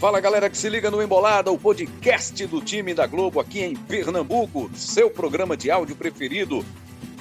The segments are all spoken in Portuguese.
Fala galera que se liga no Embolada, o podcast do time da Globo aqui em Pernambuco, seu programa de áudio preferido.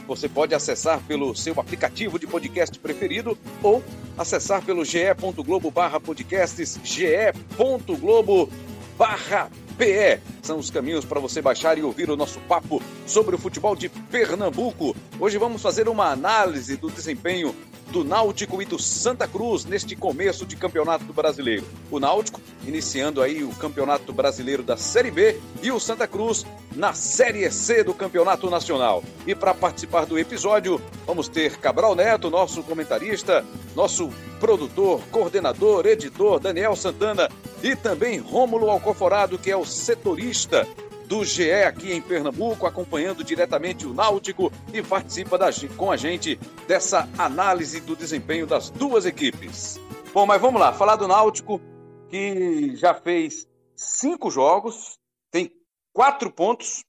Você pode acessar pelo seu aplicativo de podcast preferido ou acessar pelo ge.globo barra podcasts, ge.globo barra PE. São os caminhos para você baixar e ouvir o nosso papo sobre o futebol de Pernambuco. Hoje vamos fazer uma análise do desempenho do Náutico e do Santa Cruz neste começo de Campeonato Brasileiro. O Náutico iniciando aí o Campeonato Brasileiro da Série B e o Santa Cruz na Série C do Campeonato Nacional. E para participar do episódio, vamos ter Cabral Neto, nosso comentarista, nosso produtor, coordenador, editor Daniel Santana e também Rômulo Alcoforado, que é o setorista do GE aqui em Pernambuco, acompanhando diretamente o Náutico e participa da, com a gente dessa análise do desempenho das duas equipes. Bom, mas vamos lá, falar do Náutico, que já fez cinco jogos, tem quatro pontos.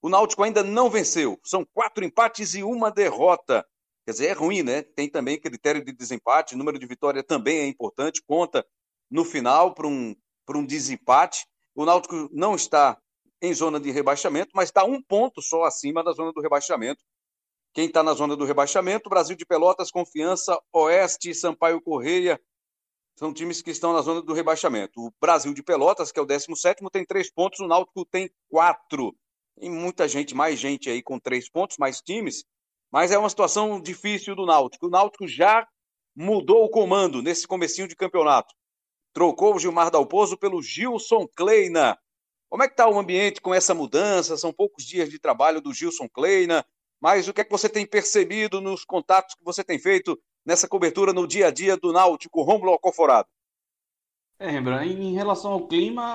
O Náutico ainda não venceu, são quatro empates e uma derrota. Quer dizer, é ruim, né? Tem também critério de desempate, número de vitória também é importante, conta no final para um, um desempate. O Náutico não está em zona de rebaixamento, mas está um ponto só acima da zona do rebaixamento. Quem está na zona do rebaixamento? Brasil de Pelotas, Confiança, Oeste, Sampaio Correia. São times que estão na zona do rebaixamento. O Brasil de Pelotas, que é o 17, tem três pontos, o Náutico tem quatro. Tem muita gente, mais gente aí com três pontos, mais times. Mas é uma situação difícil do Náutico. O Náutico já mudou o comando nesse comecinho de campeonato trocou o Gilmar Dalpozo pelo Gilson Kleina. Como é que está o ambiente com essa mudança? São poucos dias de trabalho do Gilson Kleina, mas o que é que você tem percebido nos contatos que você tem feito nessa cobertura no dia a dia do Náutico, Rômulo Alcoforado? É, Rembrandt, em relação ao clima,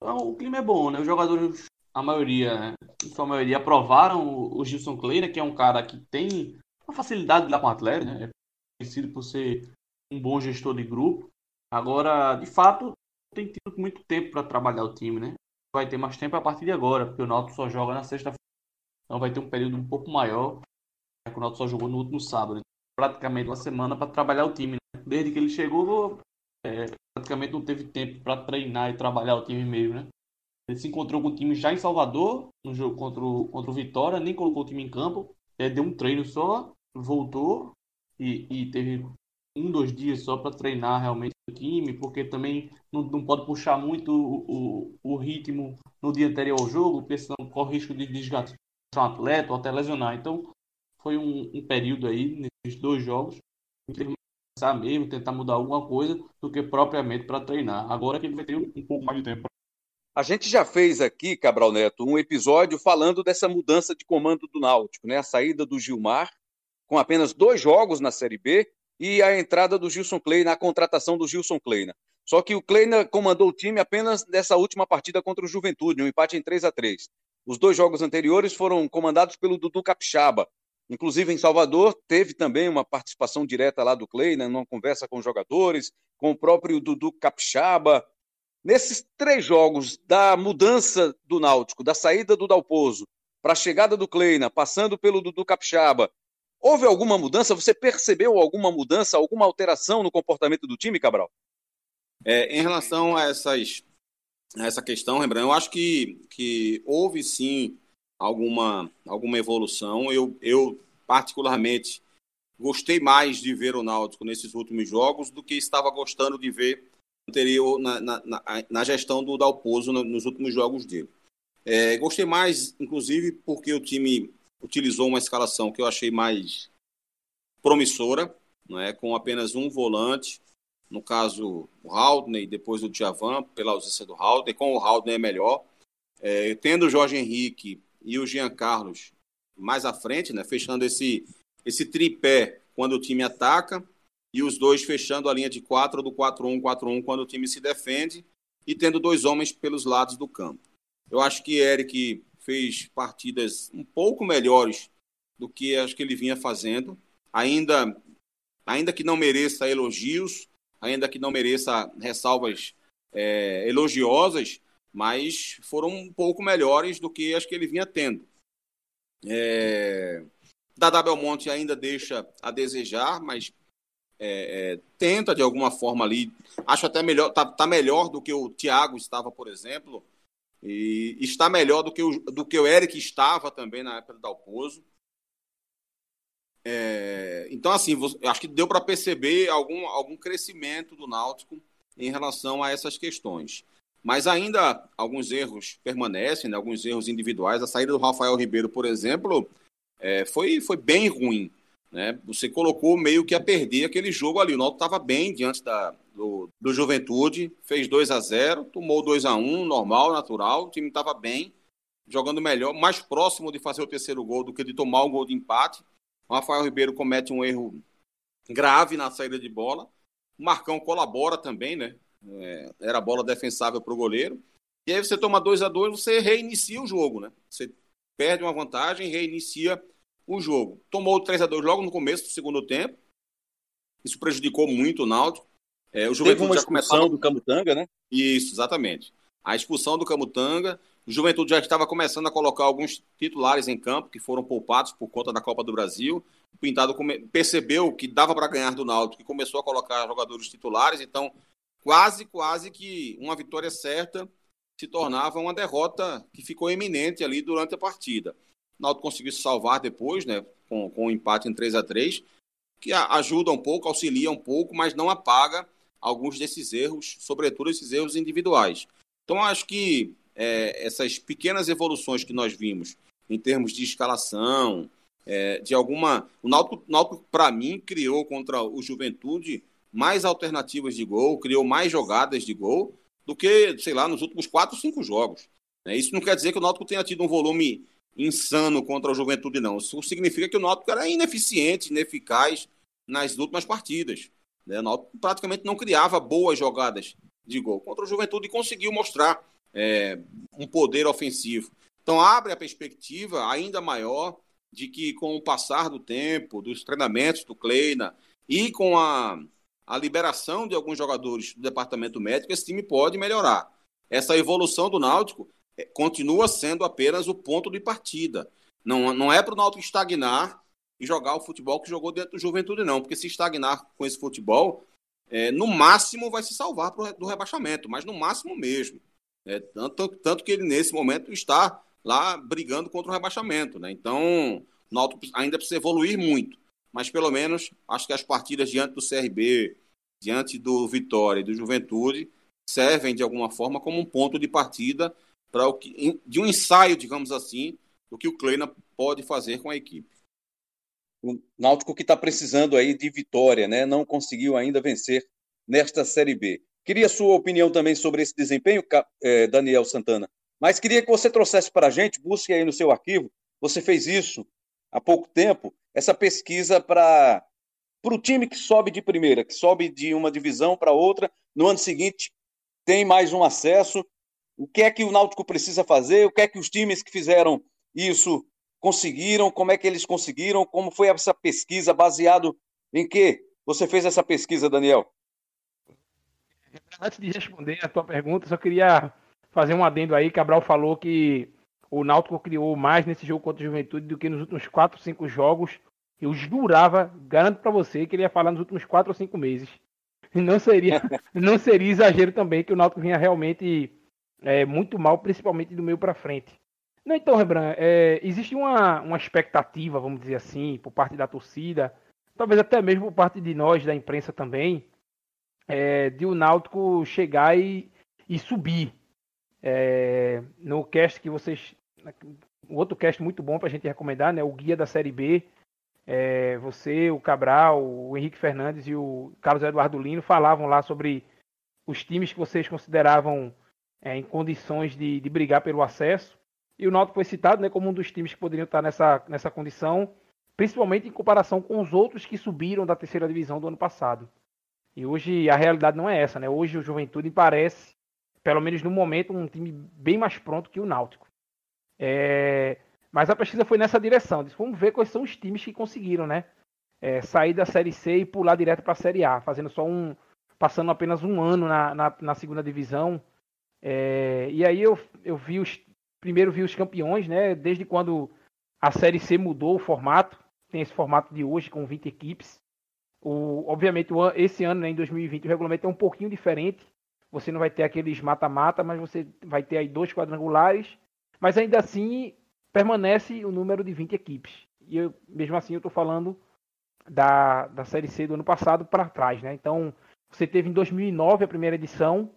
o clima é bom, né? Os jogadores, a maioria, em sua maioria, aprovaram o Gilson Kleina, que é um cara que tem uma facilidade de lidar com o atleta, né? É conhecido por ser um bom gestor de grupo. Agora, de fato, tem tido muito tempo para trabalhar o time, né? Vai ter mais tempo a partir de agora, porque o Náutico só joga na sexta-feira. Então vai ter um período um pouco maior, que o Náutico só jogou no último sábado. Praticamente uma semana para trabalhar o time. Né? Desde que ele chegou, é, praticamente não teve tempo para treinar e trabalhar o time mesmo, né? Ele se encontrou com o time já em Salvador, no jogo contra o, contra o Vitória, nem colocou o time em campo. É, deu um treino só, voltou e, e teve um, dois dias só para treinar realmente time, porque também não, não pode puxar muito o, o, o, ritmo no dia anterior ao jogo, porque senão corre risco de desgastar um atleta ou até lesionar. Então, foi um, um período aí, nesses dois jogos, pensar mesmo, tentar mudar alguma coisa, do que propriamente para treinar. Agora que ele vai ter um, um pouco mais de tempo. A gente já fez aqui, Cabral Neto, um episódio falando dessa mudança de comando do Náutico, né? A saída do Gilmar, com apenas dois jogos na Série B, e a entrada do Gilson Kleina, a contratação do Gilson Kleina. Só que o Kleina comandou o time apenas nessa última partida contra o Juventude, um empate em 3 a 3 Os dois jogos anteriores foram comandados pelo Dudu Capixaba. Inclusive em Salvador, teve também uma participação direta lá do Kleina, numa conversa com os jogadores, com o próprio Dudu Capixaba. Nesses três jogos da mudança do Náutico, da saída do Dalpozo para a chegada do Kleina, passando pelo Dudu Capixaba Houve alguma mudança? Você percebeu alguma mudança, alguma alteração no comportamento do time, Cabral? É, em relação a, essas, a essa questão, Rembrandt, eu acho que, que houve sim alguma, alguma evolução. Eu, eu, particularmente, gostei mais de ver o Náutico nesses últimos jogos do que estava gostando de ver anterior na, na, na, na gestão do Dalpozo nos últimos jogos dele. É, gostei mais, inclusive, porque o time utilizou uma escalação que eu achei mais promissora, não é? com apenas um volante, no caso o Haldney, depois o Djavan, pela ausência do Haldney, com o Haldney é melhor. É, tendo o Jorge Henrique e o Jean Carlos mais à frente, né? fechando esse, esse tripé quando o time ataca, e os dois fechando a linha de 4 do 4-1, 4-1 quando o time se defende, e tendo dois homens pelos lados do campo. Eu acho que Eric fez partidas um pouco melhores do que acho que ele vinha fazendo. Ainda, ainda que não mereça elogios, ainda que não mereça ressalvas é, elogiosas, mas foram um pouco melhores do que as que ele vinha tendo. É... Dada Belmonte ainda deixa a desejar, mas é, é, tenta de alguma forma ali, acho até melhor, tá, tá melhor do que o Thiago estava, por exemplo, e está melhor do que o, do que o Eric estava também na época do Dalpozo. É, então, assim, acho que deu para perceber algum, algum crescimento do Náutico em relação a essas questões. Mas ainda alguns erros permanecem, né? alguns erros individuais. A saída do Rafael Ribeiro, por exemplo, é, foi, foi bem ruim. Né? Você colocou meio que a perder aquele jogo ali. O Náutico estava bem diante da, do, do Juventude, fez 2 a 0 tomou 2 a 1 normal, natural. O time estava bem, jogando melhor, mais próximo de fazer o terceiro gol do que de tomar um gol de empate. O Rafael Ribeiro comete um erro grave na saída de bola. O Marcão colabora também, né? É, era bola defensável para o goleiro. E aí você toma 2 a 2 você reinicia o jogo, né? Você perde uma vantagem, reinicia o jogo. Tomou 3 a 2 logo no começo do segundo tempo. Isso prejudicou muito o Náutico. É, o Juventude Teve uma expulsão começava... do Camutanga, né? Isso, exatamente. A expulsão do Camutanga. O Juventude já estava começando a colocar alguns titulares em campo que foram poupados por conta da Copa do Brasil. O Pintado percebeu que dava para ganhar do Náutico e começou a colocar jogadores titulares. Então, quase, quase que uma vitória certa se tornava uma derrota que ficou eminente ali durante a partida. O Náutico conseguiu se salvar depois, né, com, com um empate em 3 a 3 que ajuda um pouco, auxilia um pouco, mas não apaga alguns desses erros, sobretudo esses erros individuais. Então, acho que é, essas pequenas evoluções que nós vimos em termos de escalação, é, de alguma. O Náutico, Náutico para mim, criou contra o Juventude mais alternativas de gol, criou mais jogadas de gol do que, sei lá, nos últimos quatro, cinco jogos. É, isso não quer dizer que o Náutico tenha tido um volume insano contra o Juventude, não. Isso significa que o Náutico era ineficiente, ineficaz nas últimas partidas. Né? O Náutico praticamente não criava boas jogadas de gol. Contra o Juventude conseguiu mostrar é, um poder ofensivo. Então abre a perspectiva ainda maior de que com o passar do tempo, dos treinamentos do Kleina e com a a liberação de alguns jogadores do departamento médico, esse time pode melhorar. Essa evolução do Náutico eh, continua sendo apenas o ponto de partida. Não, não é para o Náutico estagnar e jogar o futebol que jogou dentro do Juventude, não. Porque se estagnar com esse futebol, é, no máximo vai se salvar do rebaixamento, mas no máximo mesmo. É, tanto, tanto que ele, nesse momento, está lá brigando contra o rebaixamento. Né? Então, o Náutico ainda precisa evoluir muito mas pelo menos acho que as partidas diante do CRB, diante do Vitória e do Juventude, servem de alguma forma como um ponto de partida para o que, de um ensaio, digamos assim, do que o Kleina pode fazer com a equipe. O Náutico que está precisando aí de vitória, né? Não conseguiu ainda vencer nesta Série B. Queria sua opinião também sobre esse desempenho, eh, Daniel Santana. Mas queria que você trouxesse para a gente, busque aí no seu arquivo. Você fez isso há pouco tempo essa pesquisa para o time que sobe de primeira, que sobe de uma divisão para outra, no ano seguinte tem mais um acesso. O que é que o Náutico precisa fazer? O que é que os times que fizeram isso conseguiram? Como é que eles conseguiram? Como foi essa pesquisa? Baseado em que você fez essa pesquisa, Daniel? Antes de responder a tua pergunta, só queria fazer um adendo aí. Cabral falou que o Náutico criou mais nesse jogo contra a Juventude do que nos últimos 4, 5 jogos. Eu jurava, garanto para você, que ele ia falar nos últimos 4 ou 5 meses. E não seria, não seria exagero também que o Náutico vinha realmente é, muito mal, principalmente do meio para frente. Então, Rebran, é, existe uma, uma expectativa, vamos dizer assim, por parte da torcida, talvez até mesmo por parte de nós, da imprensa também, é, de o Náutico chegar e, e subir. É, no cast que vocês um outro cast muito bom para a gente recomendar, né? O Guia da Série B. É, você, o Cabral, o Henrique Fernandes e o Carlos Eduardo Lino falavam lá sobre os times que vocês consideravam é, em condições de, de, brigar pelo acesso. E o Náutico foi citado né, como um dos times que poderiam estar nessa, nessa condição, principalmente em comparação com os outros que subiram da terceira divisão do ano passado. E hoje a realidade não é essa, né? Hoje o Juventude parece, pelo menos no momento, um time bem mais pronto que o Náutico. É, mas a pesquisa foi nessa direção. Disse, vamos ver quais são os times que conseguiram, né? É, sair da Série C e pular direto para a Série A, fazendo só um. passando apenas um ano na, na, na segunda divisão. É, e aí eu, eu vi os. Primeiro vi os campeões, né? Desde quando a Série C mudou o formato. Tem esse formato de hoje com 20 equipes. O, obviamente, o, esse ano, né, em 2020, o regulamento é um pouquinho diferente. Você não vai ter aqueles mata-mata, mas você vai ter aí dois quadrangulares. Mas ainda assim, permanece o número de 20 equipes. E eu, mesmo assim, eu estou falando da, da Série C do ano passado para trás. Né? Então, você teve em 2009 a primeira edição,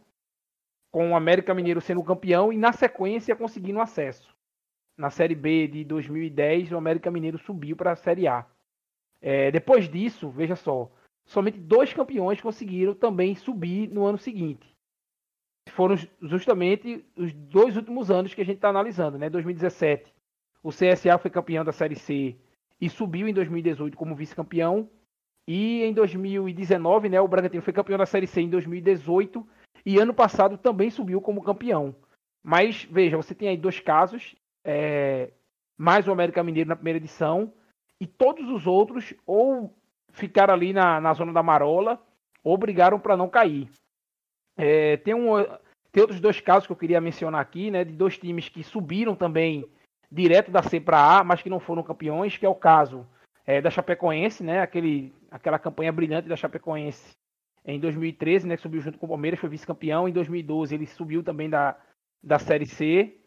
com o América Mineiro sendo campeão e, na sequência, conseguindo acesso. Na Série B de 2010, o América Mineiro subiu para a Série A. É, depois disso, veja só, somente dois campeões conseguiram também subir no ano seguinte. Foram justamente os dois últimos anos que a gente está analisando, né? 2017, o CSA foi campeão da Série C e subiu em 2018 como vice-campeão. E em 2019, né, o Bragantino foi campeão da Série C em 2018 e ano passado também subiu como campeão. Mas veja, você tem aí dois casos, é, mais o América Mineiro na primeira edição e todos os outros ou ficaram ali na, na zona da marola ou brigaram para não cair. É, tem, um, tem outros dois casos que eu queria mencionar aqui, né, de dois times que subiram também direto da C para A, mas que não foram campeões, que é o caso é, da Chapecoense, né, aquele, aquela campanha brilhante da Chapecoense em 2013, né, que subiu junto com o Palmeiras, foi vice-campeão. Em 2012 ele subiu também da, da Série C.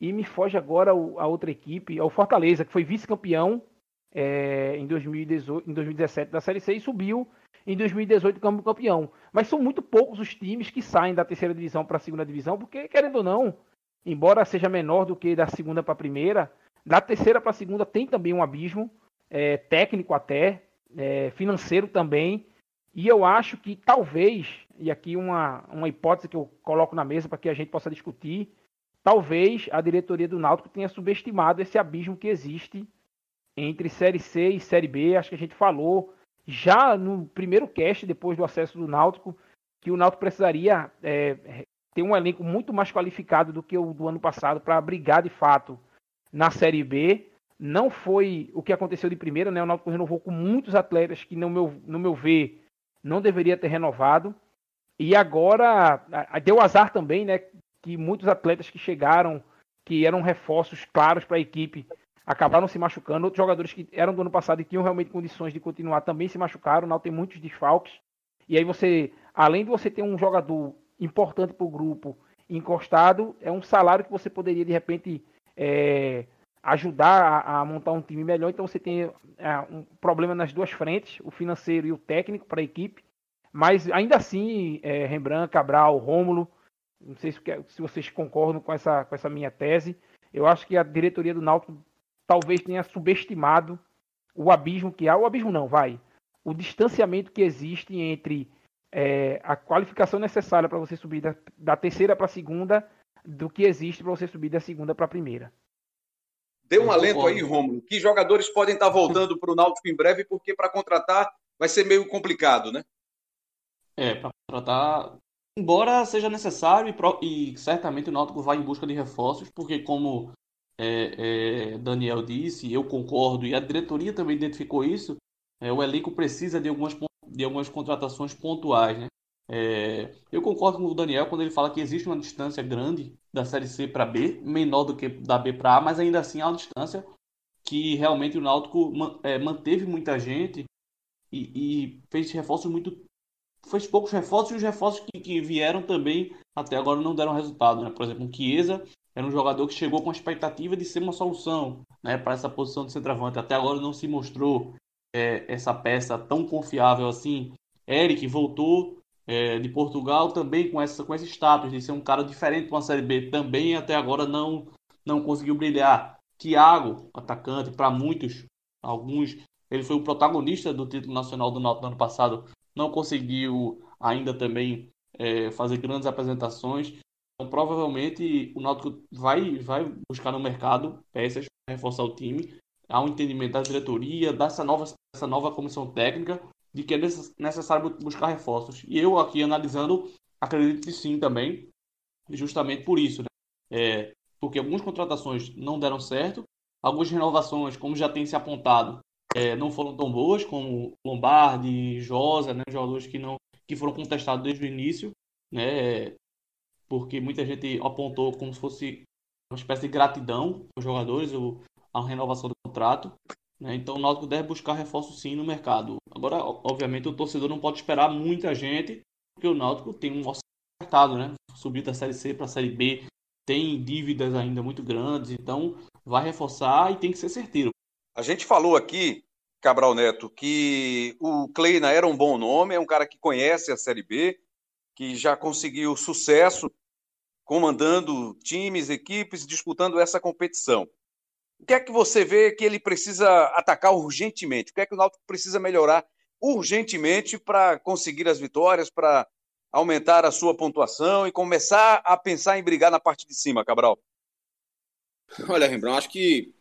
E me foge agora o, a outra equipe, é o Fortaleza, que foi vice-campeão é, em, 2018, em 2017 da Série C e subiu em 2018 como campeão. Mas são muito poucos os times que saem da terceira divisão para a segunda divisão, porque, querendo ou não, embora seja menor do que da segunda para a primeira, da terceira para a segunda tem também um abismo, é, técnico até, é, financeiro também. E eu acho que talvez, e aqui uma, uma hipótese que eu coloco na mesa para que a gente possa discutir, talvez a diretoria do Náutico tenha subestimado esse abismo que existe entre Série C e Série B. Acho que a gente falou já no primeiro cast, depois do acesso do Náutico, que o Náutico precisaria é, ter um elenco muito mais qualificado do que o do ano passado para brigar de fato na Série B. Não foi o que aconteceu de primeira, né? O Náutico renovou com muitos atletas que, no meu, no meu ver, não deveria ter renovado. E agora deu azar também, né? Que muitos atletas que chegaram, que eram reforços claros para a equipe, acabaram se machucando. Outros jogadores que eram do ano passado e tinham realmente condições de continuar também se machucaram. Não tem muitos desfalques. E aí você, além de você ter um jogador importante para o grupo encostado, é um salário que você poderia de repente é, ajudar a, a, montar um time melhor. Então você tem é, um problema nas duas frentes, o financeiro e o técnico para a equipe. Mas ainda assim, é, Rembrandt, Cabral, Rômulo, não sei se, se vocês concordam com essa, com essa minha tese. Eu acho que a diretoria do Náutico talvez tenha subestimado o abismo que há, o abismo não, vai, o distanciamento que existe entre é, a qualificação necessária para você subir da, da terceira para a segunda do que existe para você subir da segunda para a primeira. Dê um alento aí, Romulo, que jogadores podem estar voltando para o Náutico em breve, porque para contratar vai ser meio complicado, né? É, para contratar, embora seja necessário e, e certamente o Náutico vai em busca de reforços, porque como é, é, Daniel disse, eu concordo, e a diretoria também identificou isso, é, o elenco precisa de algumas, de algumas contratações pontuais. Né? É, eu concordo com o Daniel quando ele fala que existe uma distância grande da Série C para B, menor do que da B para A, mas ainda assim há uma distância que realmente o Náutico é, manteve muita gente e, e, fez reforços muito. fez poucos reforços e os reforços que, que vieram também até agora não deram resultado. Né? Por exemplo, o Chiesa era um jogador que chegou com a expectativa de ser uma solução né, para essa posição de centroavante. Até agora não se mostrou é, essa peça tão confiável assim. Eric voltou é, de Portugal também com, essa, com esse status de ser um cara diferente para uma Série B. Também até agora não, não conseguiu brilhar. Thiago, atacante, para muitos, alguns, ele foi o protagonista do título nacional do Náutico no ano passado. Não conseguiu ainda também é, fazer grandes apresentações. Então, provavelmente o Náutico vai, vai buscar no mercado peças para reforçar o time. Há um entendimento da diretoria, dessa nova, dessa nova comissão técnica, de que é necessário buscar reforços. E eu aqui analisando, acredito que sim também, justamente por isso. Né? É, porque algumas contratações não deram certo, algumas renovações, como já tem se apontado, é, não foram tão boas, como Lombardi, Josa, né, jogadores que, não, que foram contestados desde o início. Né? porque muita gente apontou como se fosse uma espécie de gratidão aos jogadores, a renovação do contrato. Né? Então o Náutico deve buscar reforço sim no mercado. Agora, obviamente, o torcedor não pode esperar muita gente, porque o Náutico tem um orçamento né? Subir da Série C para a Série B, tem dívidas ainda muito grandes, então vai reforçar e tem que ser certeiro. A gente falou aqui, Cabral Neto, que o Kleina era um bom nome, é um cara que conhece a Série B, que já conseguiu sucesso comandando times, equipes, disputando essa competição. O que é que você vê que ele precisa atacar urgentemente? O que é que o Náutico precisa melhorar urgentemente para conseguir as vitórias, para aumentar a sua pontuação e começar a pensar em brigar na parte de cima, Cabral? Olha, Rembrandt, acho que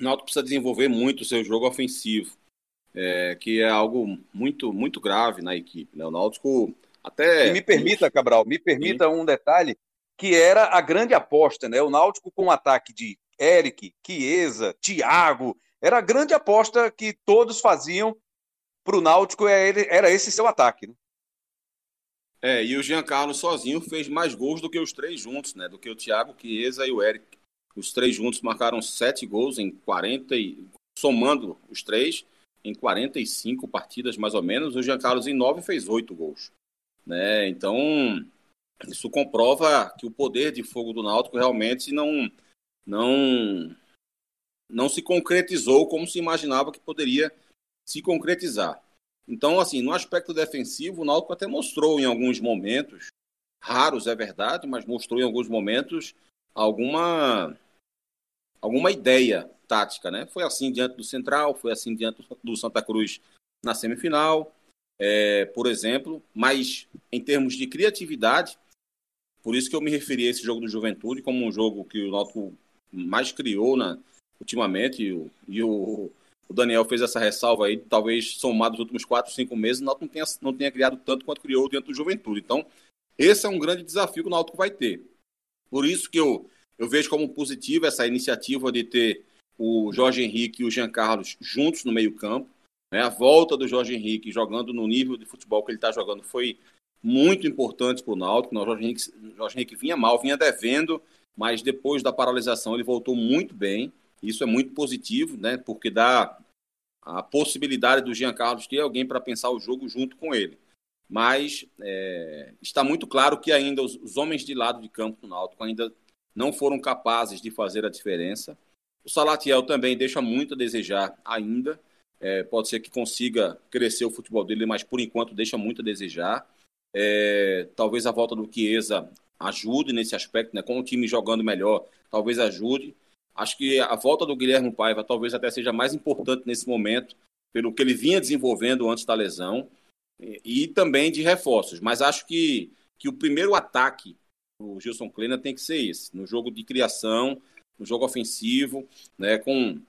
o Náutico precisa desenvolver muito o seu jogo ofensivo, é, que é algo muito muito grave na equipe. Né? O Náutico até... E me permita, Cabral, me permita Sim. um detalhe que era a grande aposta, né? O Náutico com o ataque de Eric, Chiesa, Thiago, era a grande aposta que todos faziam para o Náutico, é era esse seu ataque, né? É, e o Giancarlo sozinho fez mais gols do que os três juntos, né? Do que o Thiago, Chiesa e o Eric. Os três juntos marcaram sete gols em 40 e somando os três em 45 partidas mais ou menos. O Giancarlo em nove fez oito gols, né? Então isso comprova que o poder de fogo do Náutico realmente não não não se concretizou como se imaginava que poderia se concretizar. Então, assim, no aspecto defensivo, o Náutico até mostrou em alguns momentos, raros é verdade, mas mostrou em alguns momentos alguma alguma ideia tática, né? Foi assim diante do Central, foi assim diante do Santa Cruz na semifinal, é, por exemplo, mas em termos de criatividade, por isso que eu me referi a esse jogo do Juventude como um jogo que o Náutico mais criou na, ultimamente, e o, e o o Daniel fez essa ressalva aí, talvez somado nos últimos 4, 5 meses, o Náutico não tenha, não tenha criado tanto quanto criou dentro do Juventude. Então, esse é um grande desafio que o Náutico vai ter. Por isso que eu, eu vejo como positivo essa iniciativa de ter o Jorge Henrique e o Jean Carlos juntos no meio-campo. Né? A volta do Jorge Henrique jogando no nível de futebol que ele está jogando foi muito importante para o Náutico. O Jorge Henrique vinha mal, vinha devendo, mas depois da paralisação ele voltou muito bem. Isso é muito positivo, né? Porque dá a possibilidade do Jean Carlos ter alguém para pensar o jogo junto com ele. Mas é, está muito claro que ainda os, os, homens de lado de campo do Náutico ainda não foram capazes de fazer a diferença. O Salatiel também deixa muito a desejar ainda. É, pode ser que consiga crescer o futebol dele, mas por enquanto deixa muito a desejar. É, talvez a volta do Chiesa ajude nesse aspecto, né? com o time jogando melhor, talvez ajude. Acho que a volta do Guilherme Paiva talvez até seja mais importante nesse momento, pelo que ele vinha desenvolvendo antes da lesão, e, também de reforços. Mas acho que, que o primeiro ataque do Gilson Kleina tem que ser esse, no jogo de criação, no jogo ofensivo, né, com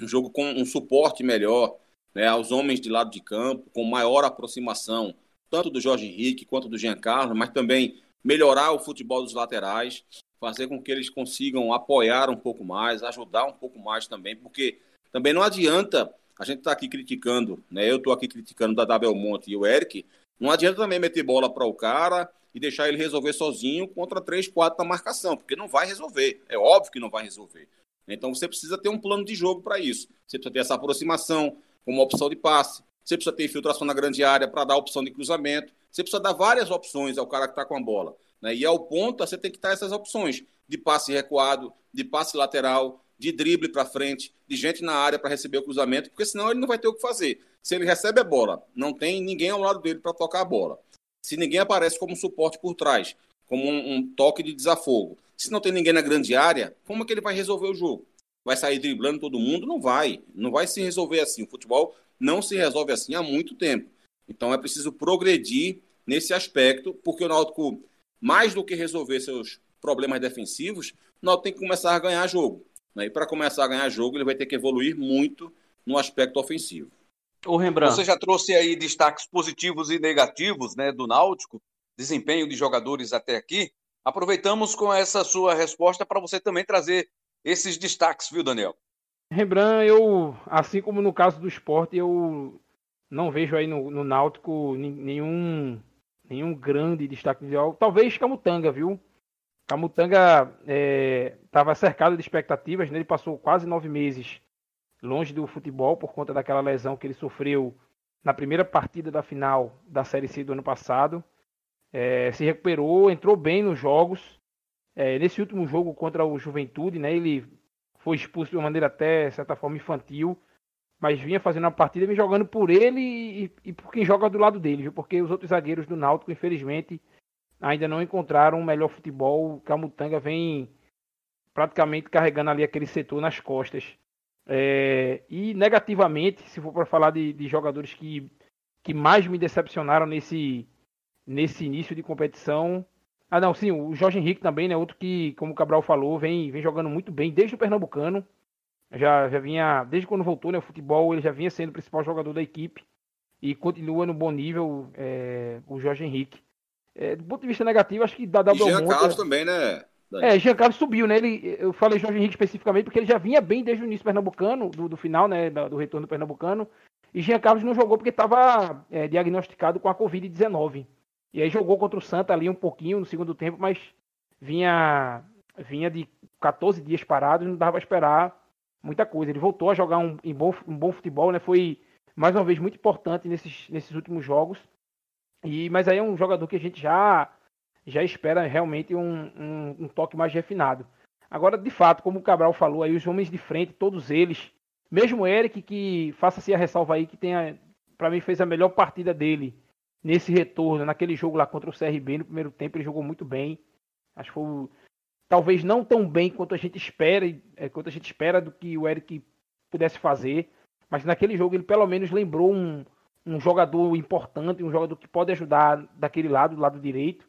um jogo com um suporte melhor né, aos homens de lado de campo, com maior aproximação, tanto do Jorge Henrique quanto do Giancarlo, mas também melhorar o futebol dos laterais fazer com que eles consigam apoiar um pouco mais, ajudar um pouco mais também, porque também não adianta a gente estar tá aqui criticando, né? Eu estou aqui criticando da Belmonte e o Eric, não adianta também meter bola para o cara e deixar ele resolver sozinho contra três, quatro na marcação, porque não vai resolver. É óbvio que não vai resolver. Então você precisa ter um plano de jogo para isso. Você precisa ter essa aproximação como opção de passe. Você precisa ter infiltração na grande área para dar opção de cruzamento. Você precisa dar várias opções ao cara que está com a bola. Né? E ao ponto, você tem que estar essas opções de passe recuado, de passe lateral, de drible para frente, de gente na área para receber o cruzamento, porque senão ele não vai ter o que fazer. Se ele recebe a bola, não tem ninguém ao lado dele para tocar a bola. Se ninguém aparece como suporte por trás, como um, um, toque de desafogo. Se não tem ninguém na grande área, como é que ele vai resolver o jogo? Vai sair driblando todo mundo? Não vai. Não vai se resolver assim. O futebol não se resolve assim há muito tempo. Então é preciso progredir nesse aspecto, porque o Náutico mais do que resolver seus problemas defensivos, nós tem que começar a ganhar jogo. Né? E para começar a ganhar jogo, ele vai ter que evoluir muito no aspecto ofensivo. O Rembrandt. Você já trouxe aí destaques positivos e negativos né, do Náutico, desempenho de jogadores até aqui. Aproveitamos com essa sua resposta para você também trazer esses destaques, viu, Daniel? Rembrandt, eu, assim como no caso do esporte, eu não vejo aí no, no Náutico nenhum nenhum grande destaque visual. Talvez Camutanga, viu? Camutanga estava é, cercado de expectativas, né? ele passou quase nove meses longe do futebol por conta daquela lesão que ele sofreu na primeira partida da final da Série C do ano passado. É, se recuperou, entrou bem nos jogos. É, nesse último jogo contra o Juventude, né, ele foi expulso de uma maneira até, de certa forma, infantil, mas vinha fazendo uma partida, me jogando por ele e, e, por quem joga do lado dele, viu? porque os outros zagueiros do Náutico, infelizmente, ainda não encontraram um melhor futebol. O Camutanga vem praticamente carregando ali aquele setor nas costas. É, e negativamente, se for para falar de, de, jogadores que, que mais me decepcionaram nesse, nesse início de competição. Ah, não, sim, o Jorge Henrique também, né? Outro que, como o Cabral falou, vem, vem jogando muito bem desde o Pernambucano. Já, já vinha, desde quando voltou né, o futebol, ele já vinha sendo o principal jogador da equipe e continua no bom nível é, o Jorge Henrique. É, do ponto de vista negativo, acho que da Dado Jean Carlos também, né? É, Jean Carlos subiu, né? Ele, eu falei Jorge Henrique especificamente porque ele já vinha bem desde o início pernambucano, do, do final, né? Do, do retorno do pernambucano. E Jean Carlos não jogou porque estava é, diagnosticado com a Covid-19. E aí jogou contra o Santa ali um pouquinho no segundo tempo, mas vinha vinha de 14 dias parado e não dava para esperar muita coisa. Ele voltou a jogar um, um, bom, um bom futebol, né? Foi mais uma vez muito importante nesses, nesses últimos jogos. E, mas aí é um jogador que a gente já já espera realmente um, um, um, toque mais refinado. Agora, de fato, como o Cabral falou, aí os homens de frente, todos eles, mesmo o Eric, que faça-se a ressalva aí, que tenha, para mim, fez a melhor partida dele nesse retorno, naquele jogo lá contra o CRB, no primeiro tempo, ele jogou muito bem. Acho que foi, talvez não tão bem quanto a gente espera, é, quanto a gente espera do que o Eric pudesse fazer, mas naquele jogo ele pelo menos lembrou um, um jogador importante, um jogador que pode ajudar daquele lado, do lado direito.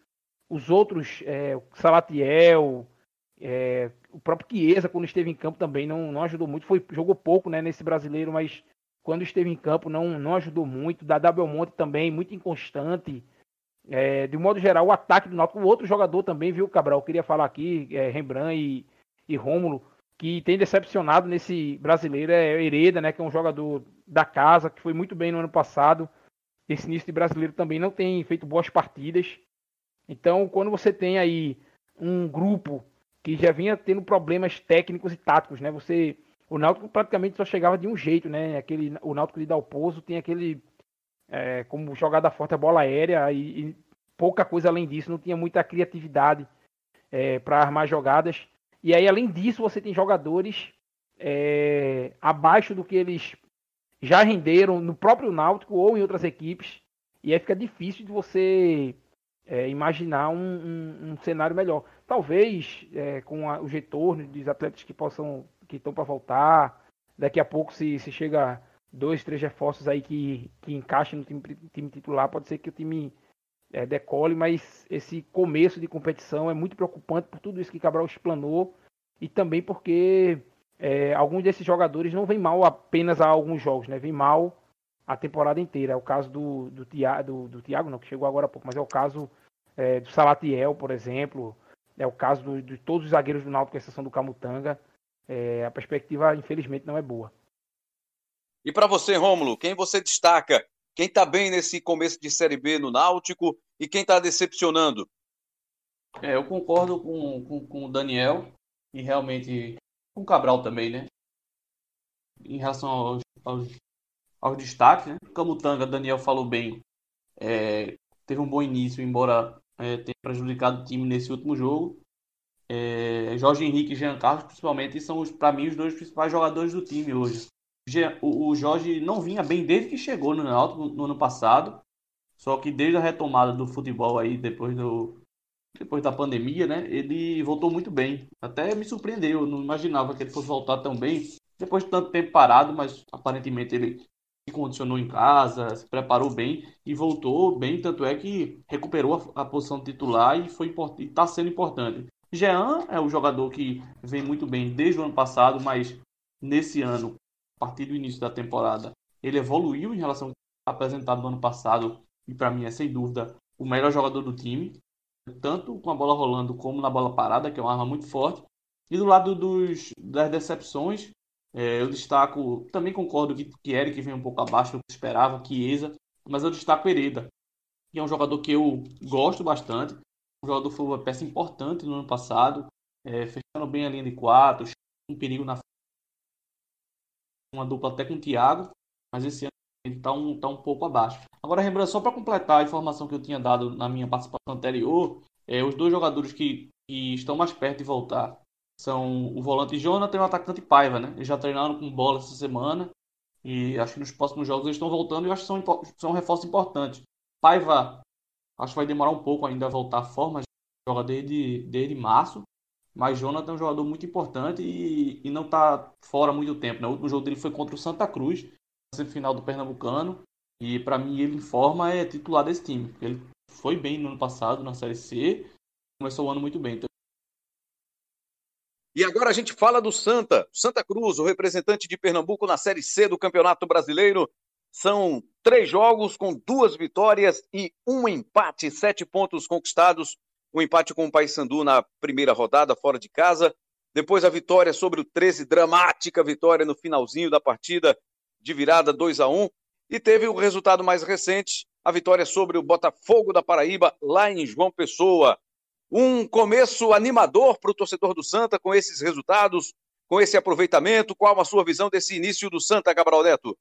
Os outros, é, o Salatiel, é, o próprio Chiesa, quando esteve em campo, também não, não ajudou muito. Foi, jogou pouco né, nesse brasileiro, mas quando esteve em campo não, não ajudou muito. Dadá Belmonte também, muito inconstante. É, de modo geral, o ataque do Náutico, o outro jogador também, viu, Cabral? Queria falar aqui, é, Rembrandt e, e Rômulo, que tem decepcionado nesse brasileiro é Hereda, né? Que é um jogador da casa, que foi muito bem no ano passado. Esse início de brasileiro também não tem feito boas partidas. Então, quando você tem aí um grupo que já vinha tendo problemas técnicos e táticos, né? Você, o Náutico praticamente só chegava de um jeito, né? Aquele, o Náutico de Dalpozo tem aquele é, como jogada forte a bola aérea e, e, pouca coisa além disso, não tinha muita criatividade é, para armar jogadas. E aí, além disso, você tem jogadores é, abaixo do que eles já renderam no próprio Náutico ou em outras equipes. E aí fica difícil de você é, imaginar um, um, um, cenário melhor. Talvez é, com a, os retornos dos atletas que possam que estão para voltar, daqui a pouco se, se chega dois, três reforços aí que, que encaixem no time, time titular, pode ser que o time é, decole, mas esse começo de competição é muito preocupante por tudo isso que Cabral explanou e também porque é, alguns desses jogadores não vêm mal apenas a alguns jogos, né? Vem mal a temporada inteira. É o caso do, do, Thiago, do, do Thiago, não, que chegou agora há pouco, mas é o caso é, do Salatiel, por exemplo. É o caso do, de todos os zagueiros do Náutico, com exceção do Camutanga. É, a perspectiva, infelizmente, não é boa. E para você, Rômulo, quem você destaca? Quem está bem nesse começo de Série B no Náutico e quem está decepcionando? É, eu concordo com, com, com o Daniel e realmente com o Cabral também, né? Em relação aos, aos aos destaques. Né? Camutanga, Daniel falou bem, é, teve um bom início, embora é, tenha prejudicado o time nesse último jogo. É, Jorge Henrique e Jean Carlos, principalmente, são, para mim, os dois principais jogadores do time hoje. O, Jorge não vinha bem desde que chegou no Náutico no ano passado, só que desde a retomada do futebol aí, depois do, depois da pandemia, né? Ele voltou muito bem. Até me surpreendeu, eu não imaginava que ele fosse voltar tão bem. Depois de tanto tempo parado, mas aparentemente ele se condicionou em casa, se preparou bem e voltou bem, tanto é que recuperou a, a posição titular e foi está sendo importante. Jean é o jogador que vem muito bem desde o ano passado, mas nesse ano, a partir do início da temporada, ele evoluiu em relação ao apresentado no ano passado e para mim é sem dúvida o melhor jogador do time, tanto com a bola rolando como na bola parada, que é uma arma muito forte. E do lado dos, das decepções, é, eu destaco, também concordo que, que Eric vem um pouco abaixo do que esperava, Chiesa, mas eu destaco Hereda, que é um jogador que eu gosto bastante. Um jogador foi uma peça importante no ano passado, é, fechando bem a linha de quatro, um perigo na uma dupla até com o Thiago, mas esse ano ele está um, tá um pouco abaixo. Agora, lembrando, só para completar a informação que eu tinha dado na minha participação anterior, é, os dois jogadores que, que estão mais perto de voltar são o volante Jonathan e o atacante Paiva, né? Eles já treinaram com bola essa semana e acho que nos próximos jogos eles estão voltando e acho que são, são reforços importantes. Paiva, acho que vai demorar um pouco ainda a voltar à forma, joga desde, desde março, mas Jonathan é um jogador muito importante e, e não está fora muito tempo. Né? O último jogo dele foi contra o Santa Cruz, na semifinal do Pernambucano, e para mim ele em forma é titular desse time. Ele foi bem no ano passado na Série C, começou o ano muito bem. Então... E agora a gente fala do Santa, Santa Cruz, o representante de Pernambuco na Série C do Campeonato Brasileiro. São três jogos com duas vitórias e um empate, sete pontos conquistados o empate com o Paysandu na primeira rodada, fora de casa. Depois a vitória sobre o 13, dramática vitória no finalzinho da partida, de virada 2 a 1 E teve o resultado mais recente, a vitória sobre o Botafogo da Paraíba, lá em João Pessoa. Um começo animador para o torcedor do Santa com esses resultados, com esse aproveitamento. Qual a sua visão desse início do Santa, Cabral Neto?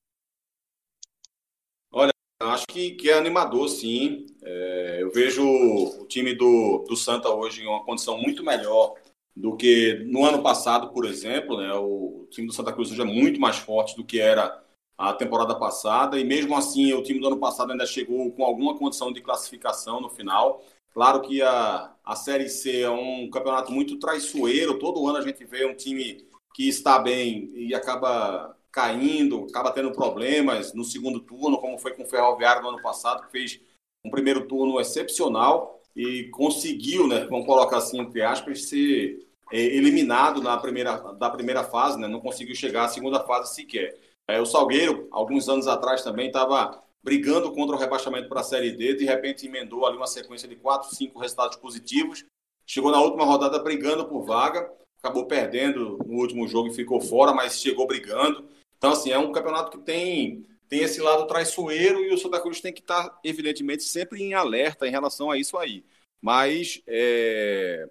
Acho que, que é animador, sim. É, eu vejo o time do, do Santa hoje em uma condição muito melhor do que no ano passado, por exemplo. Né? O time do Santa Cruz hoje é muito mais forte do que era a temporada passada, e mesmo assim o time do ano passado ainda chegou com alguma condição de classificação no final. Claro que a, a Série C é um campeonato muito traiçoeiro, todo ano a gente vê um time que está bem e acaba caindo, acaba tendo problemas no segundo turno, como foi com o Ferroviário no ano passado, que fez um primeiro turno excepcional e conseguiu, né, vamos colocar assim, entre aspas, ser é, eliminado na primeira, da primeira fase, né, não conseguiu chegar à segunda fase sequer. É, o Salgueiro, alguns anos atrás também, estava brigando contra o rebaixamento para a Série D, de repente emendou ali uma sequência de quatro, cinco resultados positivos, chegou na última rodada brigando por vaga, acabou perdendo no último jogo e ficou fora, mas chegou brigando. Então, assim, é um campeonato que tem, tem esse lado traiçoeiro e o Santa Cruz tem que estar, evidentemente, sempre em alerta em relação a isso aí. Mas é,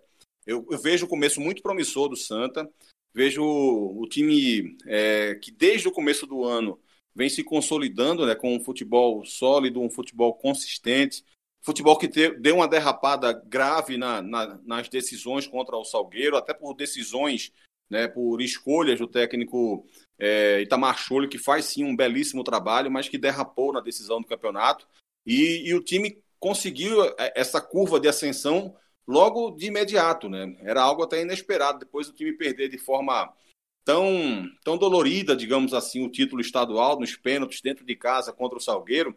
eu, eu, vejo o começo muito promissor do Santa, vejo o time é, que desde o começo do ano vem se consolidando né, com um futebol sólido, um futebol consistente, futebol que te, deu uma derrapada grave na, na, nas decisões contra o Salgueiro, até por decisões, né, por escolhas do técnico é, Itamar Cholo, que faz sim um belíssimo trabalho, mas que derrapou na decisão do campeonato. E, e, o time conseguiu é, essa curva de ascensão logo de imediato, né? Era algo até inesperado. Depois o time perder de forma tão, tão dolorida, digamos assim, o título estadual nos pênaltis dentro de casa contra o Salgueiro.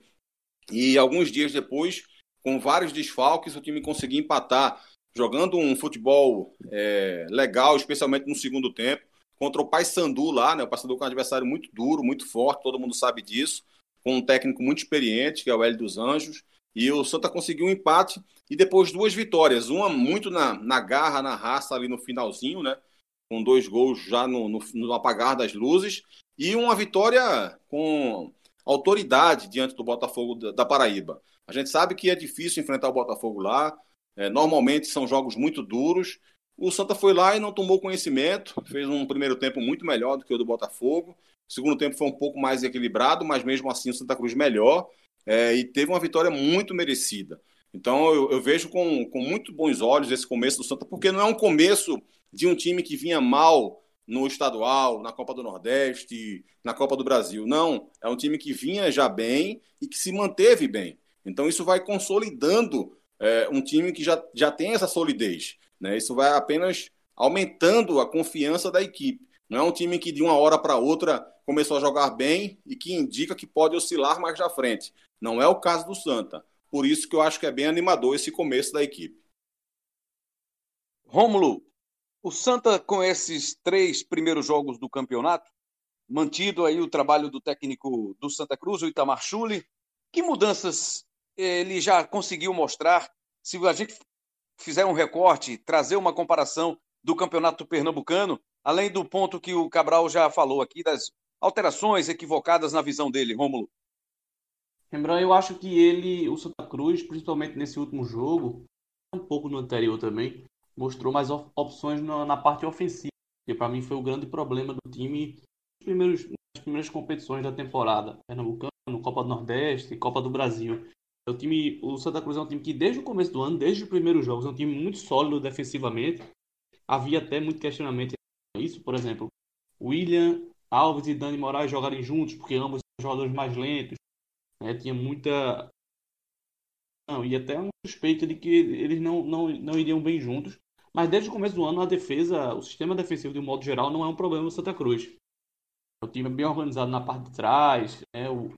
E alguns dias depois, com vários desfalques, o time conseguiu empatar, jogando um futebol é, legal, especialmente no segundo tempo contra o Paysandu lá, né? O Paysandu é um adversário muito duro, muito forte, todo mundo sabe disso, com um técnico muito experiente, que é o Hélio dos Anjos. E o Santa conseguiu um empate e depois duas vitórias. Uma muito na, na garra, na raça ali no finalzinho, né? Com dois gols já no, no, no apagar das luzes. E uma vitória com autoridade diante do Botafogo da, da Paraíba. A gente sabe que é difícil enfrentar o Botafogo lá. É, normalmente são jogos muito duros o Santa foi lá e não tomou conhecimento, fez um primeiro tempo muito melhor do que o do Botafogo. O segundo tempo foi um pouco mais equilibrado, mas mesmo assim o Santa Cruz melhor é, e teve uma vitória muito merecida. Então eu, eu, vejo com, com muito bons olhos esse começo do Santa, porque não é um começo de um time que vinha mal no estadual, na Copa do Nordeste, na Copa do Brasil. Não, é um time que vinha já bem e que se manteve bem. Então isso vai consolidando é, um time que já, já tem essa solidez. Né? Isso vai apenas aumentando a confiança da equipe. Não é um time que de uma hora para outra começou a jogar bem e que indica que pode oscilar mais à frente. Não é o caso do Santa. Por isso que eu acho que é bem animador esse começo da equipe. Rômulo, o Santa com esses três primeiros jogos do campeonato, mantido aí o trabalho do técnico do Santa Cruz, o Itamar Chuli, que mudanças ele já conseguiu mostrar? Se a gente fizer um recorte, trazer uma comparação do campeonato pernambucano, além do ponto que o Cabral já falou aqui, das alterações equivocadas na visão dele, Rômulo? Rembrandt, eu acho que ele, o Santa Cruz, principalmente nesse último jogo, um pouco no anterior também, mostrou mais opções na, na parte ofensiva, que para mim foi o grande problema do time nas primeiras, nas primeiras competições da temporada, Pernambucano, Copa do Nordeste, Copa do Brasil. O time, o Santa Cruz é um time que desde o começo do ano, desde os primeiros jogos, é um time muito sólido defensivamente. Havia até muito questionamento isso, por exemplo, William Alves e Dani Moraes jogarem juntos, porque ambos são jogadores mais lentos. Né? Tinha muita não, e até uma suspeita de que eles não, não, não iriam bem juntos. Mas desde o começo do ano, a defesa, o sistema defensivo de um modo geral, não é um problema no Santa Cruz. O time é bem organizado na parte de trás, né? o,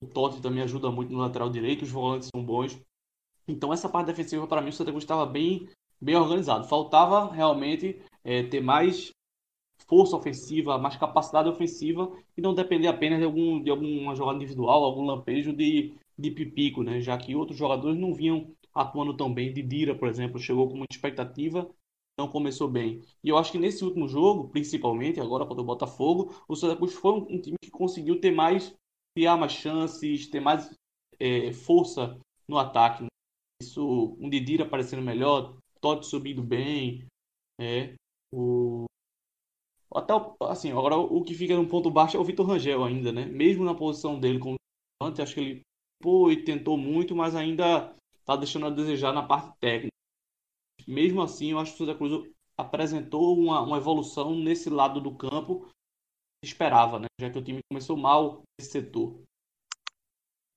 o Totti também ajuda muito no lateral direito, os volantes são bons. Então essa parte defensiva, para mim, o Santa Cruz estava bem, bem organizado. Faltava realmente é, ter mais força ofensiva, mais capacidade ofensiva e não depender apenas de, algum, de alguma jogada individual, algum lampejo de, de pipico, né? já que outros jogadores não vinham atuando tão bem. Didira, por exemplo, chegou com muita expectativa, não começou bem. E eu acho que nesse último jogo, principalmente agora contra o Botafogo, o Santa Cruz foi um, time que conseguiu ter mais, criar mais chances, ter mais é, força no ataque. Isso, um Didira aparecendo melhor, Totti subindo bem, é, o até assim, agora o que fica no ponto baixo é o Vitor Rangel ainda, né? Mesmo na posição dele como antes, acho que ele pô, e tentou muito, mas ainda tá deixando a desejar na parte técnica. Mesmo assim, eu acho que o Santa Cruz apresentou uma, uma evolução nesse lado do campo esperava, né? Já que o time começou mal nesse setor.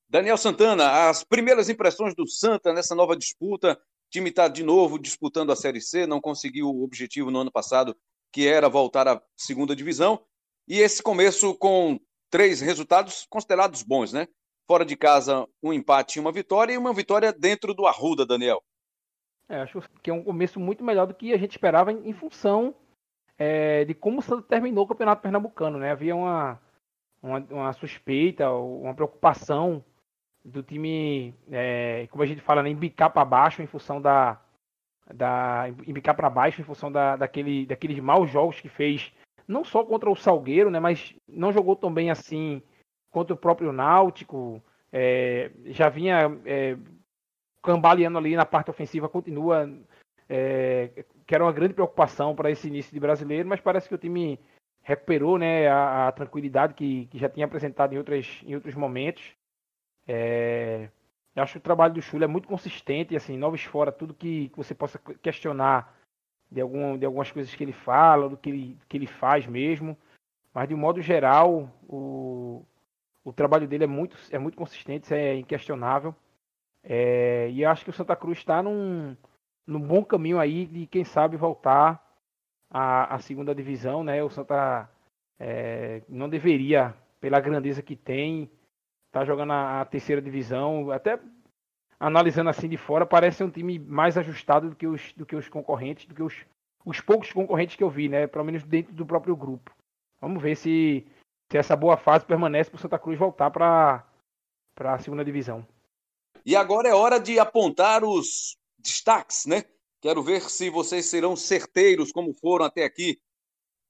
Daniel Santana, as primeiras impressões do Santa nessa nova disputa. O time está de novo disputando a Série C, não conseguiu o objetivo no ano passado, que era voltar à segunda divisão. E esse começo com três resultados considerados bons, né? Fora de casa, um empate e uma vitória, e uma vitória dentro do Arruda, Daniel. É, acho que é um começo muito melhor do que a gente esperava em, em função é, de como o terminou o Campeonato Pernambucano. Né? Havia uma, uma, uma suspeita, uma preocupação do time, é, como a gente fala, né, embicar para baixo em função da. da embicar para baixo em função da, daquele, daqueles maus jogos que fez, não só contra o Salgueiro, né, mas não jogou tão bem assim contra o próprio Náutico, é, já vinha é, cambaleando ali na parte ofensiva, continua, é, que era uma grande preocupação para esse início de brasileiro, mas parece que o time recuperou né, a, a tranquilidade que, que, já tinha apresentado em, outras, em outros momentos. É, acho que o trabalho do Chula é muito consistente, assim, novos fora, tudo que, que você possa questionar de, algum, de algumas coisas que ele fala, do que ele, que ele faz mesmo. Mas de um modo geral, o, o trabalho dele é muito, é muito consistente, isso é inquestionável. É, e acho que o Santa Cruz está num, num bom caminho aí de, quem sabe, voltar à, à segunda divisão. Né? O Santa é, não deveria, pela grandeza que tem, estar tá jogando a, a, terceira divisão. Até analisando assim de fora, parece um time mais ajustado do que os, do que os concorrentes, do que os, os poucos concorrentes que eu vi, né? pelo menos dentro do próprio grupo. Vamos ver se se essa boa fase permanece para o Santa Cruz voltar para a segunda divisão. E agora é hora de apontar os destaques, né? Quero ver se vocês serão certeiros como foram até aqui.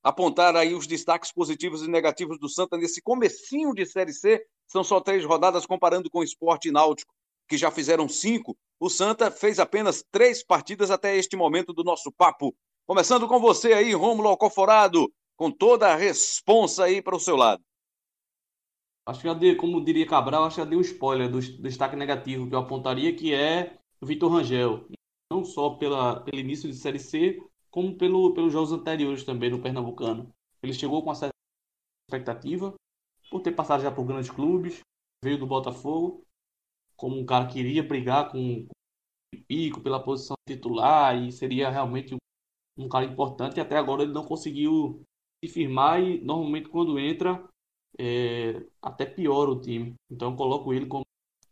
Apontar aí os destaques positivos e negativos do Santa nesse comecinho de Série C. São só três rodadas comparando com o Esporte Náutico, que já fizeram cinco. O Santa fez apenas três partidas até este momento do nosso papo. Começando com você aí, Rômulo Alcoforado com toda a responsa aí para o seu lado. Acho que já dei, como diria Cabral, acho que já dei um spoiler do destaque negativo que eu apontaria, que é Vitor Rangel. Não só pela, pelo início de Série C, como pelo, pelos jogos anteriores também no Pernambucano. Ele chegou com uma certa expectativa, por ter passado já por grandes clubes, veio do Botafogo, como um cara que iria brigar com, com o Pico pela posição titular e seria realmente um, cara importante, e até agora ele não conseguiu se firmar e normalmente quando entra é, até piora o time. Então eu coloco ele como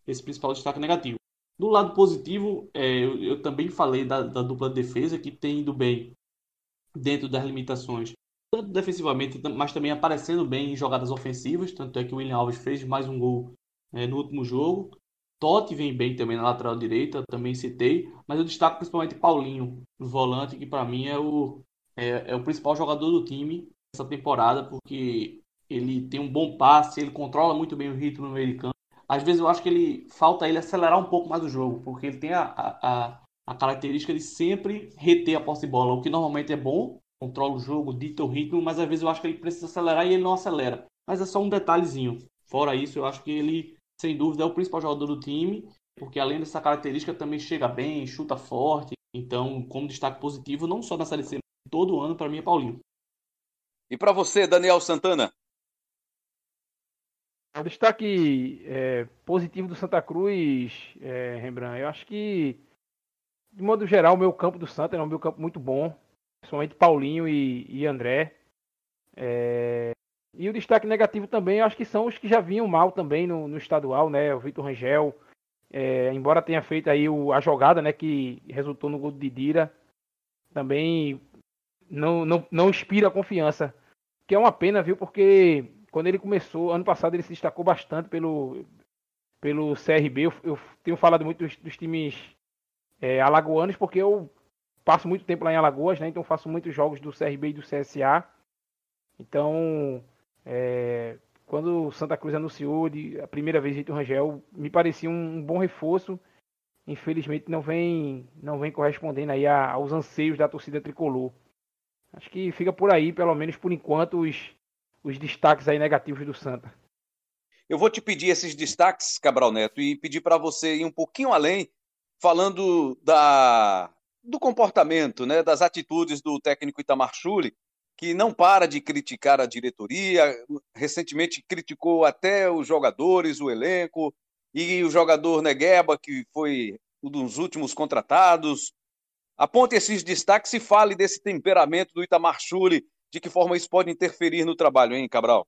esse principal destaque negativo. Do lado positivo, é, eu, eu, também falei da, da, dupla defesa que tem ido bem dentro das limitações, tanto defensivamente, mas também aparecendo bem em jogadas ofensivas. Tanto é que o William Alves fez mais um gol é, no último jogo. Totti vem bem também na lateral direita, também citei, mas eu destaco principalmente Paulinho, o volante, que para mim é o, é, é, o principal jogador do time essa temporada, porque ele tem um bom passe, ele controla muito bem o ritmo no meio de campo. Às vezes eu acho que ele falta ele acelerar um pouco mais o jogo, porque ele tem a, a, a característica de sempre reter a posse de bola, o que normalmente é bom, controla o jogo, dita o ritmo, mas às vezes eu acho que ele precisa acelerar e ele não acelera. mas é só um detalhezinho. Fora isso, eu acho que ele, sem dúvida, é o principal jogador do time, porque além dessa característica, também chega bem, chuta forte. Então, como destaque positivo, não só na Série C, mas todo ano, para mim é Paulinho. E para você, Daniel Santana? O destaque é, positivo do Santa Cruz, é, Rembrandt, eu acho que, de modo geral, o meu campo do Santa é um meu campo muito bom, principalmente Paulinho e, e André. É, e o destaque negativo também, eu acho que são os que já vinham mal também no, no estadual, né? O Vitor Rangel, é, embora tenha feito aí o, a jogada, né, que resultou no gol de Didira, também não, não, não inspira confiança. Que é uma pena, viu? Porque quando ele começou, ano passado ele se destacou bastante pelo, pelo CRB. Eu, eu tenho falado muito dos, dos times é, alagoanos, porque eu passo muito tempo lá em Alagoas, né? Então faço muitos jogos do CRB e do CSA. Então, é, quando o Santa Cruz anunciou de, a primeira vez Vitor Rangel, me parecia um, um, bom reforço. Infelizmente não vem, não vem correspondendo aí a, aos anseios da torcida tricolor. Acho que fica por aí, pelo menos por enquanto, os, os destaques aí negativos do Santa. Eu vou te pedir esses destaques, Cabral Neto, e pedir para você ir um pouquinho além, falando da, do comportamento, né, das atitudes do técnico Itamar Chuli, que não para de criticar a diretoria, recentemente criticou até os jogadores, o elenco, e o jogador Negueba, que foi um dos últimos contratados, Aponte esses destaques e fale desse temperamento do Itamar Chuli, de que forma isso pode interferir no trabalho, hein, Cabral?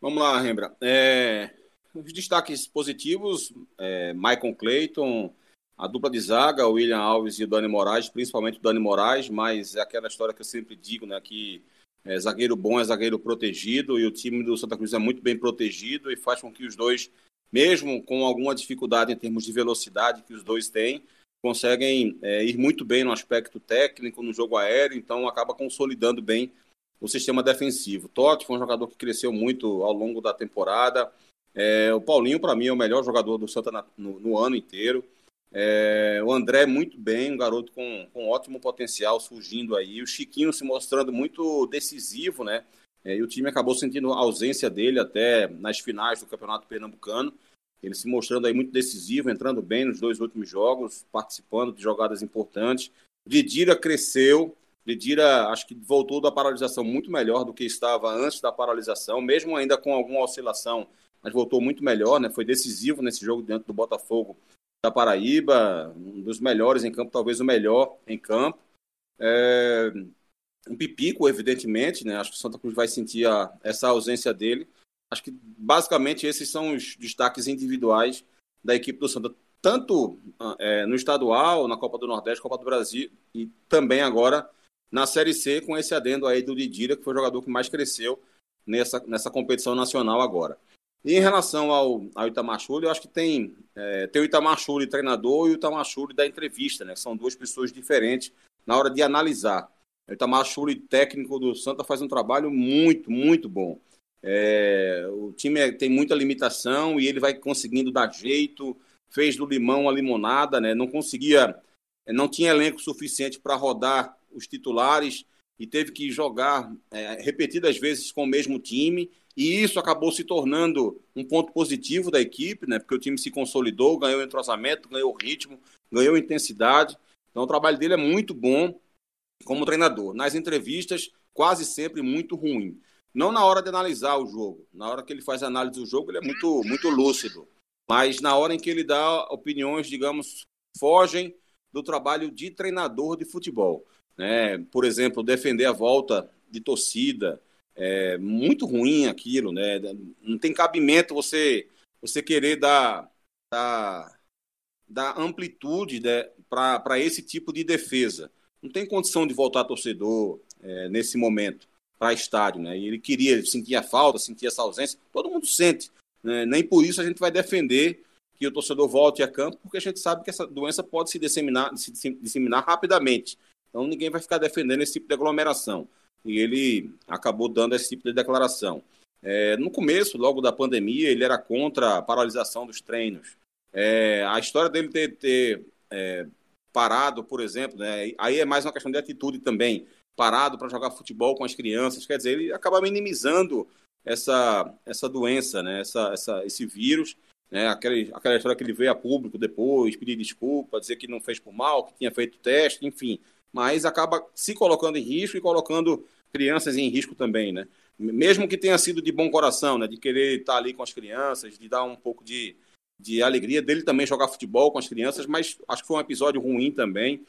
Vamos lá, Rembra. É, os destaques positivos, é, Michael Clayton, a dupla de zaga, o William Alves e o Dani Moraes, principalmente o Dani Moraes, mas é aquela história que eu sempre digo, né, que é, zagueiro bom é zagueiro protegido e o time do Santa Cruz é muito bem protegido e faz com que os dois, mesmo com alguma dificuldade em termos de velocidade que os dois têm, conseguem é, ir muito bem no aspecto técnico, no jogo aéreo, então acaba consolidando bem o sistema defensivo. Totti foi um jogador que cresceu muito ao longo da temporada. É, o Paulinho, para mim, é o melhor jogador do Santa na, no, no, ano inteiro. É, o André, muito bem, um garoto com, com ótimo potencial surgindo aí. O Chiquinho se mostrando muito decisivo, né? É, e o time acabou sentindo a ausência dele até nas finais do Campeonato Pernambucano. Ele se mostrando aí muito decisivo, entrando bem nos dois últimos jogos, participando de jogadas importantes. Didira cresceu. Didira, acho que voltou da paralisação muito melhor do que estava antes da paralisação, mesmo ainda com alguma oscilação, mas voltou muito melhor, né? Foi decisivo nesse jogo dentro do Botafogo da Paraíba, um dos melhores em campo, talvez o melhor em campo. É... Um pipico, evidentemente, né? Acho que o Santa Cruz vai sentir a, essa ausência dele, Acho que basicamente esses são os destaques individuais da equipe do Santa, tanto é, no estadual, na Copa do Nordeste, Copa do Brasil e também agora na Série C, com esse adendo aí do Didira, que foi o jogador que mais cresceu nessa, nessa competição nacional agora. E em relação ao, ao Itamar eu acho que tem, é, tem o Itamar Chuli treinador e o Itamar Chuli da entrevista, né? São duas pessoas diferentes na hora de analisar. O Itamar Chuli, técnico do Santa, faz um trabalho muito, muito bom. É, o time é, tem muita limitação e ele vai conseguindo dar jeito. Fez do limão a limonada, né? Não conseguia, não tinha elenco suficiente para rodar os titulares e teve que jogar é, repetidas vezes com o mesmo time. E isso acabou se tornando um ponto positivo da equipe, né? Porque o time se consolidou, ganhou entrosamento, ganhou ritmo, ganhou intensidade. Então o trabalho dele é muito bom como treinador. Nas entrevistas, quase sempre muito ruim. Não na hora de analisar o jogo. Na hora que ele faz análise do jogo, ele é muito, muito lúcido. Mas na hora em que ele dá opiniões, digamos, fogem do trabalho de treinador de futebol. Né? Por exemplo, defender a volta de torcida. É muito ruim aquilo, né? Não tem cabimento você, você querer dar, dar, dar amplitude né, para esse tipo de defesa. Não tem condição de voltar torcedor é, nesse momento para estádio, né? E ele queria, sentia falta, sentia essa ausência. Todo mundo sente. Né? Nem por isso a gente vai defender que o torcedor volte a campo, porque a gente sabe que essa doença pode se disseminar, se disseminar rapidamente. Então ninguém vai ficar defendendo esse tipo de aglomeração. E ele acabou dando esse tipo de declaração. É, no começo, logo da pandemia, ele era contra a paralisação dos treinos. É, a história dele ter, ter é, parado, por exemplo, né, aí é mais uma questão de atitude também parado para jogar futebol com as crianças. Quer dizer, ele acaba minimizando essa, essa doença, né? essa, essa, esse vírus. Né? Aquela, aquela história que ele veio a público depois, pedir desculpa, dizer que não fez por mal, que tinha feito teste, enfim. Mas acaba se colocando em risco e colocando crianças em risco também, né? Mesmo que tenha sido de bom coração, né? De querer estar ali com as crianças, de dar um pouco de, de alegria dele também jogar futebol com as crianças, mas acho que foi um episódio ruim também.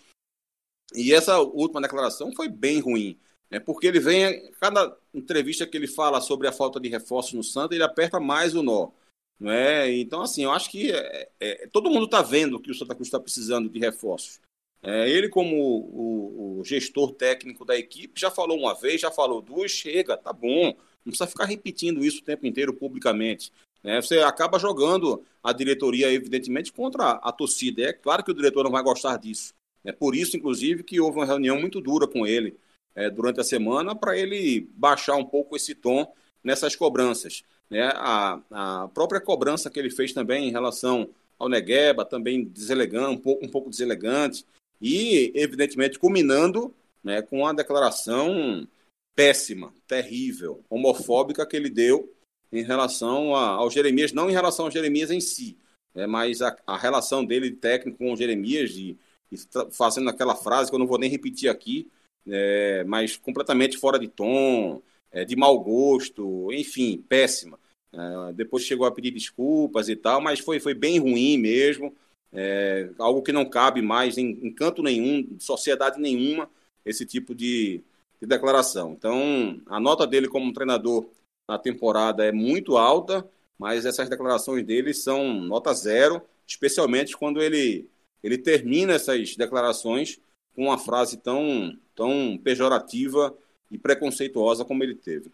E essa última declaração foi bem ruim, né? Porque ele vem, cada entrevista que ele fala sobre a falta de reforços no Santa, ele aperta mais o nó. Não é? Então, assim, eu acho que é, é, todo mundo está vendo que o Santa Cruz está precisando de reforços. É, ele, como o, o, gestor técnico da equipe, já falou uma vez, já falou duas, chega, tá bom. Não precisa ficar repetindo isso o tempo inteiro publicamente. É, você acaba jogando a diretoria, evidentemente, contra a torcida. É claro que o diretor não vai gostar disso. É por isso, inclusive, que houve uma reunião muito dura com ele é, durante a semana para ele baixar um pouco esse tom nessas cobranças. Né? A, a própria cobrança que ele fez também em relação ao Negueba, também deselegante, um pouco, um pouco deselegante e, evidentemente, culminando né, com a declaração péssima, terrível, homofóbica que ele deu em relação a, ao Jeremias, não em relação ao Jeremias em si, né, mas a, a, relação dele técnico com o Jeremias, de, fazendo aquela frase que eu não vou nem repetir aqui, é, mas completamente fora de tom, é, de mau gosto, enfim, péssima. É, depois chegou a pedir desculpas e tal, mas foi, foi bem ruim mesmo. É, algo que não cabe mais em, em canto nenhum, sociedade nenhuma, esse tipo de, de declaração. Então, a nota dele como treinador na temporada é muito alta, mas essas declarações dele são nota zero, especialmente quando ele, ele termina essas declarações com uma frase tão, tão pejorativa e preconceituosa como ele teve.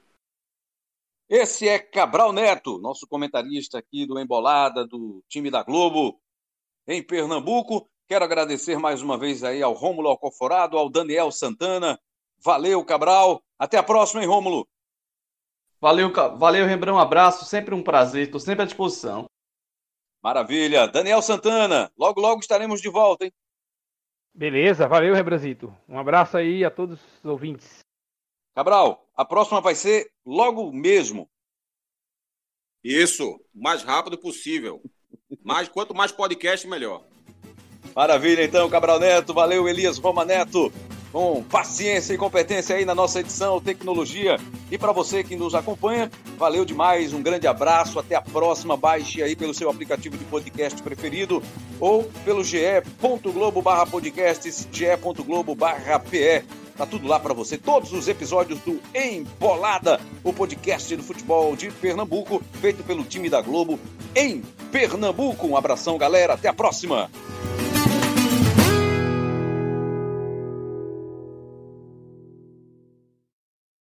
Esse é Cabral Neto, nosso comentarista aqui do Embolada, do time da Globo em Pernambuco. Quero agradecer mais uma vez aí ao Rômulo Alcoforado, ao Daniel Santana. Valeu, Cabral. Até a próxima, hein, Rômulo? Valeu, valeu, Rembrandt. Um abraço, sempre um prazer, estou sempre à disposição. Maravilha. Daniel Santana, logo, logo estaremos de volta, hein? Beleza, valeu, Rebrazito. Um abraço aí a todos os ouvintes. Cabral, a próxima vai ser logo mesmo. Isso, o mais rápido possível. Mais, quanto mais podcast, melhor. Maravilha, então, Cabral Neto. Valeu, Elias Roma Neto. Com paciência e competência aí na nossa edição Tecnologia. E para você que nos acompanha, valeu demais. Um grande abraço. Até a próxima. Baixe aí pelo seu aplicativo de podcast preferido ou pelo ge.globo barra podcasts, ge.globo barra PE. Tá tudo lá para você, todos os episódios do Embolada, o podcast do futebol de Pernambuco, feito pelo time da Globo em Pernambuco. Um abração, galera, até a próxima.